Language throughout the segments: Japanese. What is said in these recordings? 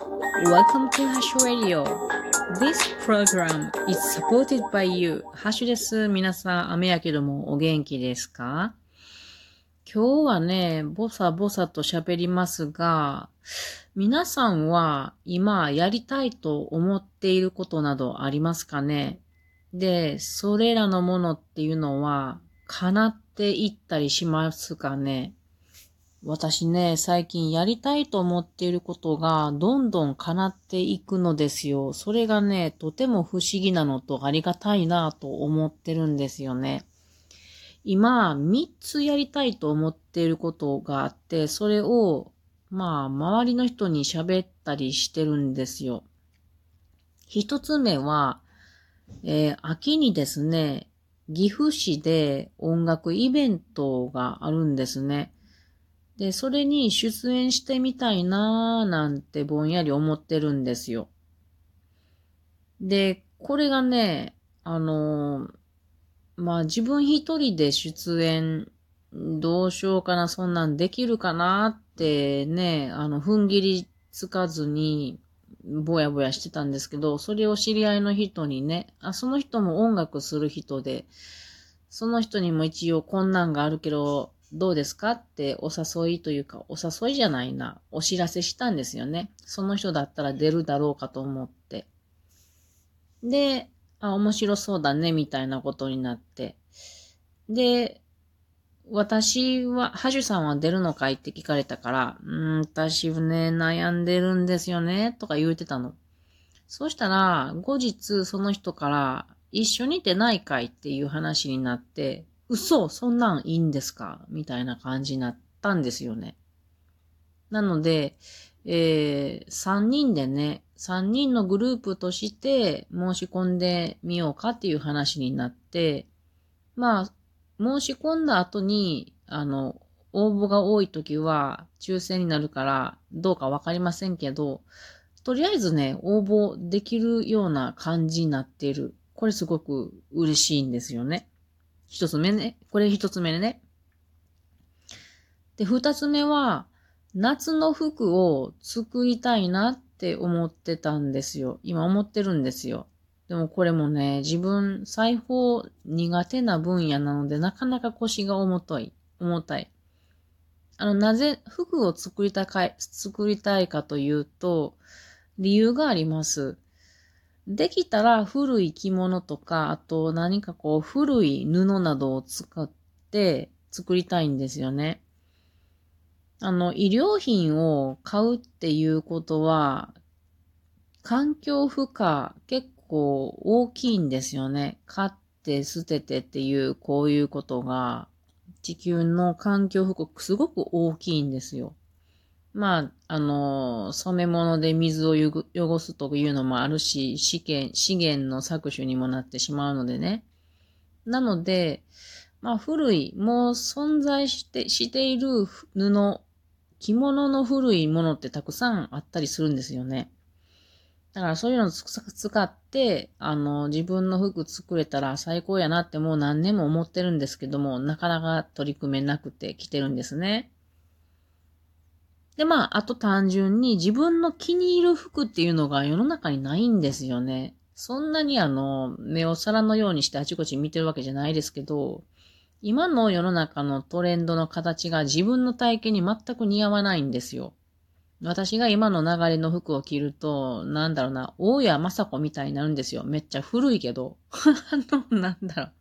Welcome to Hash Radio. This program is supported by you. ハッシュです。皆さん、雨やけどもお元気ですか？今日はね、ぼさぼさと喋りますが、皆さんは今やりたいと思っていることなどありますかね？で、それらのものっていうのは叶っていったりしますかね？私ね、最近やりたいと思っていることがどんどん叶っていくのですよ。それがね、とても不思議なのとありがたいなと思ってるんですよね。今、3つやりたいと思っていることがあって、それを、まあ、周りの人に喋ったりしてるんですよ。1つ目は、えー、秋にですね、岐阜市で音楽イベントがあるんですね。で、それに出演してみたいなーなんてぼんやり思ってるんですよ。で、これがね、あのー、まあ自分一人で出演どうしようかな、そんなんできるかなってね、あの、踏ん切りつかずに、ぼやぼやしてたんですけど、それを知り合いの人にね、あ、その人も音楽する人で、その人にも一応こんなんがあるけど、どうですかってお誘いというか、お誘いじゃないな、お知らせしたんですよね。その人だったら出るだろうかと思って。で、あ、面白そうだね、みたいなことになって。で、私は、ハジュさんは出るのかいって聞かれたから、うん、私ね、悩んでるんですよね、とか言うてたの。そうしたら、後日その人から、一緒に出ないかいっていう話になって、嘘そんなんいいんですか？みたいな感じになったんですよね。なので、えー、3人でね、3人のグループとして申し込んでみようかっていう話になって、まあ、申し込んだ後に、あの、応募が多い時は抽選になるからどうかわかりませんけど、とりあえずね、応募できるような感じになっている。これすごく嬉しいんですよね。一つ目ね。これ一つ目ね。で、二つ目は、夏の服を作りたいなって思ってたんですよ。今思ってるんですよ。でもこれもね、自分、裁縫苦手な分野なので、なかなか腰が重たい、重たい。あの、なぜ服を作りたかい、作りたいかというと、理由があります。できたら古い着物とか、あと何かこう古い布などを使って作りたいんですよね。あの、医療品を買うっていうことは、環境負荷結構大きいんですよね。買って捨ててっていうこういうことが地球の環境負荷すごく大きいんですよ。まあ、あの、染め物で水を汚すというのもあるし、資源、資源の搾取にもなってしまうのでね。なので、まあ古い、もう存在して、している布、着物の古いものってたくさんあったりするんですよね。だからそういうのを使って、あの、自分の服作れたら最高やなってもう何年も思ってるんですけども、なかなか取り組めなくて来てるんですね。で、まあ、あと単純に自分の気に入る服っていうのが世の中にないんですよね。そんなにあの、目を皿のようにしてあちこち見てるわけじゃないですけど、今の世の中のトレンドの形が自分の体型に全く似合わないんですよ。私が今の流れの服を着ると、なんだろうな、大谷雅子みたいになるんですよ。めっちゃ古いけど。あの、なんだろう。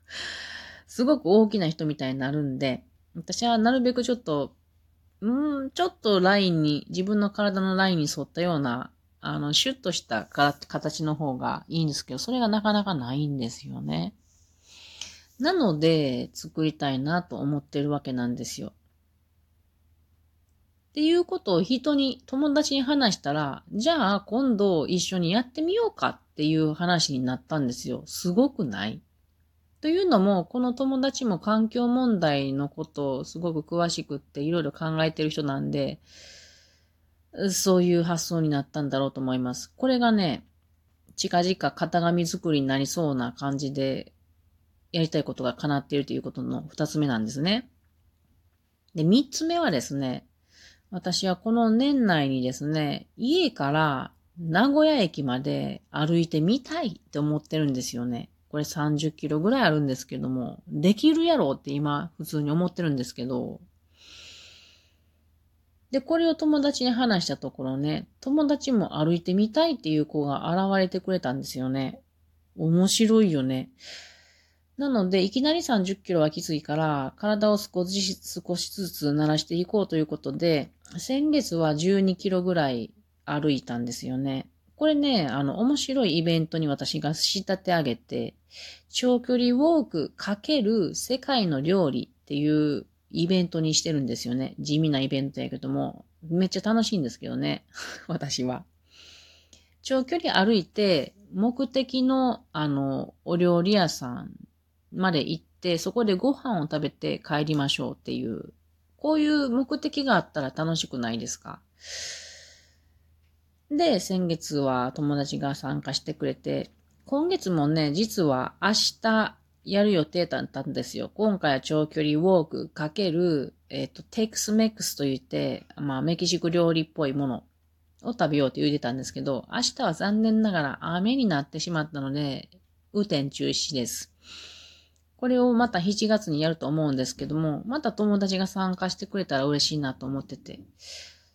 すごく大きな人みたいになるんで、私はなるべくちょっとうん、ちょっとラインに、自分の体のラインに沿ったような、あの、シュッとした形の方がいいんですけど、それがなかなかないんですよね。なので、作りたいなと思ってるわけなんですよ。っていうことを人に、友達に話したら、じゃあ今度一緒にやってみようかっていう話になったんですよ。すごくない？というのも、この友達も環境問題のことをすごく詳しくっていろいろ考えてる人なんで、そういう発想になったんだろうと思います。これがね、近々型紙作りになりそうな感じで、やりたいことが叶っているということの二つ目なんですね。で、三つ目はですね、私はこの年内にですね、家から名古屋駅まで歩いてみたいって思ってるんですよね。これ30キロぐらいあるんですけども、できるやろって今普通に思ってるんですけど、で、これを友達に話したところね、友達も歩いてみたいっていう子が現れてくれたんですよね。面白いよね。なので、いきなり30キロはきついから、体を少し少しずつ慣らしていこうということで、先月は12キロぐらい歩いたんですよね。これね、あの、面白いイベントに私が仕立て上げて、長距離ウォークかける世界の料理っていうイベントにしてるんですよね。地味なイベントやけども、めっちゃ楽しいんですけどね。私は。長距離歩いて、目的の、あの、お料理屋さんまで行って、そこでご飯を食べて帰りましょうっていう、こういう目的があったら楽しくないですか？で、先月は友達が参加してくれて、今月もね、実は明日やる予定だったんですよ。今回は長距離ウォークかける、えっ、ー、と、テイクスメックスと言って、まあ、メキシコ料理っぽいものを食べようと言ってたんですけど、明日は残念ながら雨になってしまったので、雨天中止です。これをまた7月にやると思うんですけども、また友達が参加してくれたら嬉しいなと思ってて、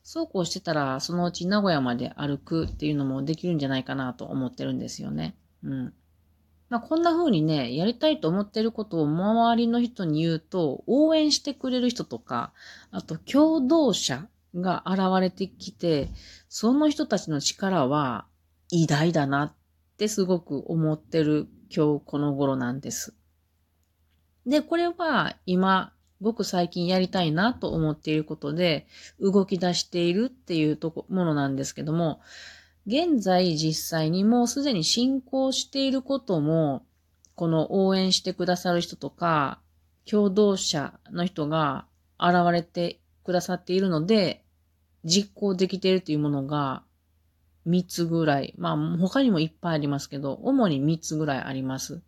そうこうしてたら、そのうち名古屋まで歩くっていうのもできるんじゃないかなと思ってるんですよね。うん。まあ、こんな風にね、やりたいと思ってることを周りの人に言うと、応援してくれる人とか、あと共同者が現れてきて、その人たちの力は偉大だなってすごく思ってる今日この頃なんです。で、これは今、ごく最近やりたいなと思っていることで、動き出しているっていうとこ、ものなんですけども、現在実際にもうすでに進行していることも、この応援してくださる人とか、共同者の人が現れてくださっているので、実行できているというものが3つぐらい。まあ他にもいっぱいありますけど、主に3つぐらいあります。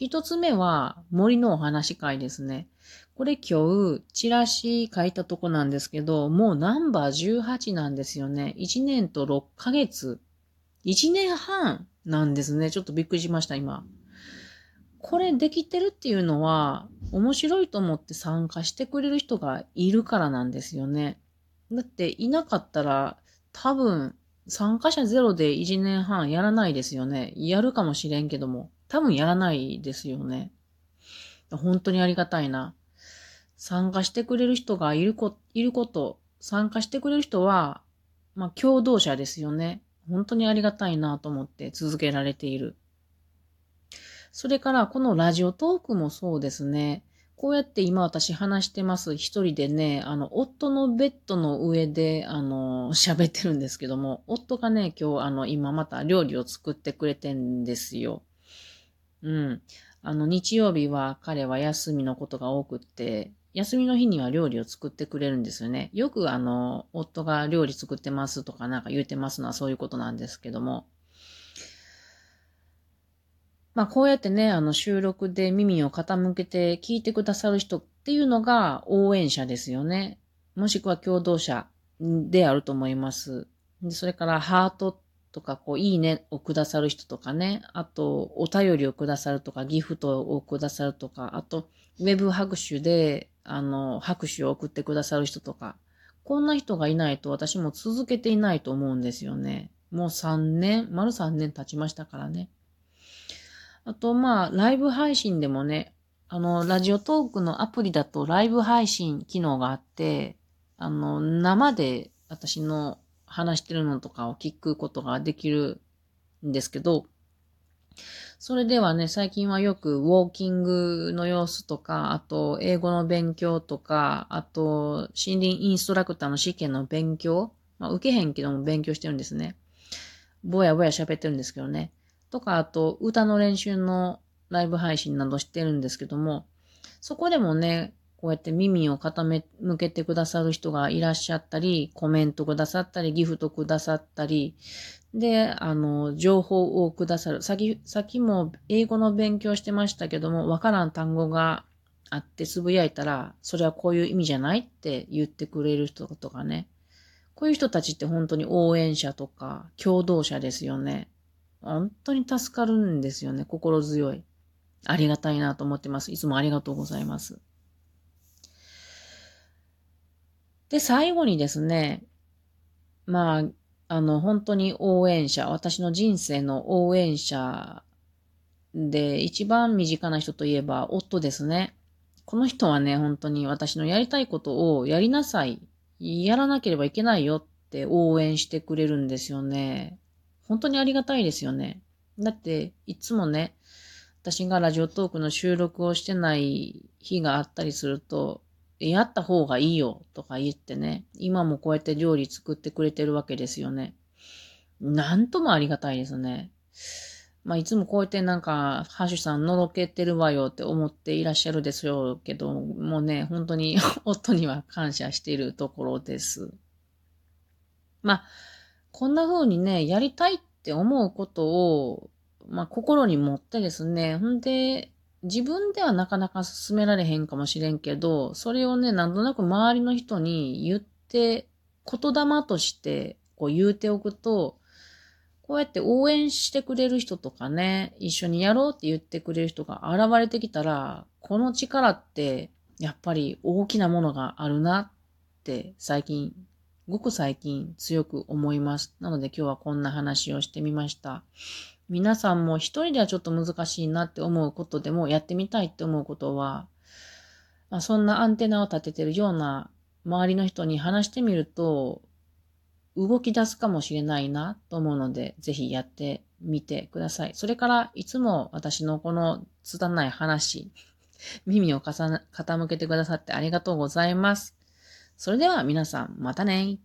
1つ目は森のお話会ですね。これ今日、チラシ書いたとこなんですけど、もうナンバー18なんですよね。1年と6ヶ月。1年半なんですね。ちょっとびっくりしました、今。これできてるっていうのは、面白いと思って参加してくれる人がいるからなんですよね。だっていなかったら、多分、参加者ゼロで1年半やらないですよね。やるかもしれんけども。多分やらないですよね。本当にありがたいな。参加してくれる人がいるこ、いること、参加してくれる人は、まあ、共同者ですよね。本当にありがたいなと思って続けられている。それから、このラジオトークもそうですね。こうやって今私話してます。一人でね、あの、夫のベッドの上で、あの、喋ってるんですけども、夫がね、今日、あの、今また料理を作ってくれてんですよ。うん。あの、日曜日は彼は休みのことが多くって、休みの日には料理を作ってくれるんですよね。よくあの、夫が料理作ってますとかなんか言うてますのはそういうことなんですけども。まあこうやってね、あの収録で耳を傾けて聞いてくださる人っていうのが応援者ですよね。もしくは共同者であると思います。でそれからハートとか、こう、いいねをくださる人とかね、あと、お便りをくださるとか、ギフトをくださるとか、あと、ウェブ拍手で、あの、拍手を送ってくださる人とか、こんな人がいないと私も続けていないと思うんですよね。もう3年、丸3年経ちましたからね。あと、まあ、ライブ配信でもね、あの、ラジオトークのアプリだとライブ配信機能があって、あの、生で私の話してるのとかを聞くことができるんですけど、それではね、最近はよくウォーキングの様子とか、あと英語の勉強とか、あと森林インストラクターの試験の勉強、まあ受けへんけども勉強してるんですね。ぼやぼや喋ってるんですけどね。とか、あと歌の練習のライブ配信などしてるんですけども、そこでもね、こうやって耳を傾けてくださる人がいらっしゃったり、コメントくださったり、ギフトくださったり、で、あの、情報をくださる。さっき、さきも英語の勉強してましたけども、わからん単語があってつぶやいたら、それはこういう意味じゃないって言ってくれる人とかね。こういう人たちって本当に応援者とか共同者ですよね。本当に助かるんですよね。心強い。ありがたいなと思ってます。いつもありがとうございます。で、最後にですね、まあ、あの、本当に応援者、私の人生の応援者で、一番身近な人といえば、夫ですね。この人はね、本当に私のやりたいことをやりなさい、やらなければいけないよって応援してくれるんですよね。本当にありがたいですよね。だって、いつもね、私がラジオトークの収録をしてない日があったりすると、やった方がいいよとか言ってね、今もこうやって料理作ってくれてるわけですよね。なんともありがたいですね。まあ、いつもこうやってなんか、ハッシュさんのろけてるわよって思っていらっしゃるでしょうけど、もうね、本当に 夫には感謝しているところです。まあ、こんな風にね、やりたいって思うことを、まあ、心に持ってですね、ほんで、自分ではなかなか進められへんかもしれんけど、それをね、なんとなく周りの人に言って、言霊としてこう言うておくと、こうやって応援してくれる人とかね、一緒にやろうって言ってくれる人が現れてきたら、この力ってやっぱり大きなものがあるなって最近、ごく最近強く思います。なので今日はこんな話をしてみました。皆さんも一人ではちょっと難しいなって思うことでもやってみたいって思うことは、まあ、そんなアンテナを立ててるような周りの人に話してみると動き出すかもしれないなと思うので、ぜひやってみてください。それから、いつも私のこの拙い話、耳を傾けてくださってありがとうございます。それでは皆さん、またね。